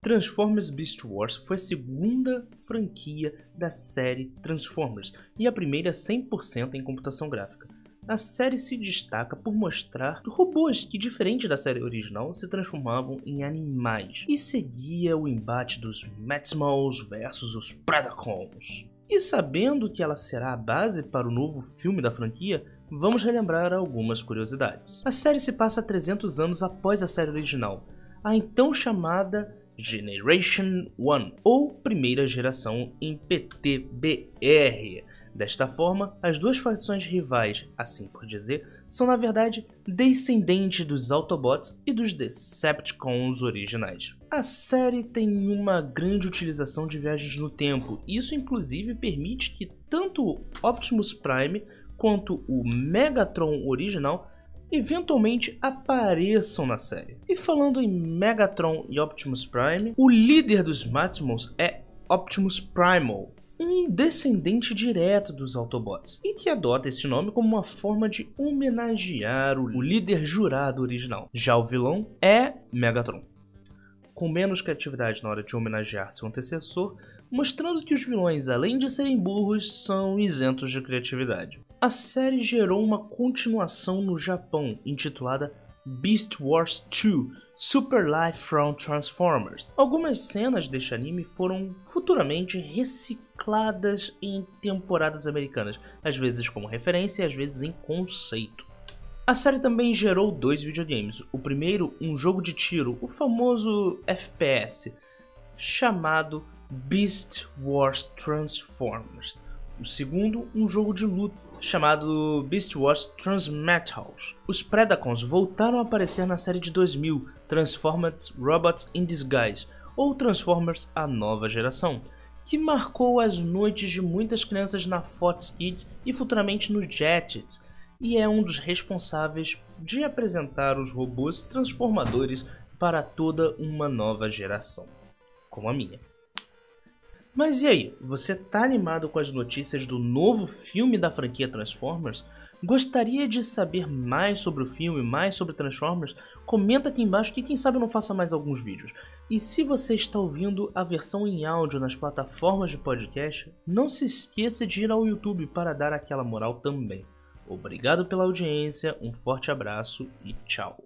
Transformers Beast Wars foi a segunda franquia da série Transformers e a primeira 100% em computação gráfica. A série se destaca por mostrar robôs que, diferente da série original, se transformavam em animais e seguia o embate dos Maximals versus os Predacons. E sabendo que ela será a base para o novo filme da franquia, vamos relembrar algumas curiosidades. A série se passa 300 anos após a série original, a então chamada Generation 1 ou primeira geração em PTBR. Desta forma, as duas facções rivais, assim por dizer, são na verdade descendentes dos Autobots e dos Decepticons originais. A série tem uma grande utilização de viagens no tempo, isso inclusive permite que tanto Optimus Prime quanto o Megatron original eventualmente apareçam na série. E falando em Megatron e Optimus Prime, o líder dos Maximals é Optimus Primal, um descendente direto dos Autobots, e que adota esse nome como uma forma de homenagear o líder jurado original. Já o vilão é Megatron. Com menos criatividade na hora de homenagear seu antecessor, mostrando que os vilões, além de serem burros, são isentos de criatividade. A série gerou uma continuação no Japão, intitulada Beast Wars 2 Super Life from Transformers. Algumas cenas deste anime foram futuramente recicladas em temporadas americanas, às vezes como referência e às vezes em conceito. A série também gerou dois videogames. O primeiro, um jogo de tiro, o famoso FPS, chamado Beast Wars Transformers. O segundo, um jogo de luta chamado Beast Wars Transmetals. Os Predacons voltaram a aparecer na série de 2000, Transformers Robots in Disguise, ou Transformers A Nova Geração, que marcou as noites de muitas crianças na Fox Kids e futuramente no Jetix, e é um dos responsáveis de apresentar os robôs transformadores para toda uma nova geração, como a minha. Mas e aí, você tá animado com as notícias do novo filme da franquia Transformers? Gostaria de saber mais sobre o filme, mais sobre Transformers? Comenta aqui embaixo que quem sabe eu não faça mais alguns vídeos. E se você está ouvindo a versão em áudio nas plataformas de podcast, não se esqueça de ir ao YouTube para dar aquela moral também. Obrigado pela audiência, um forte abraço e tchau.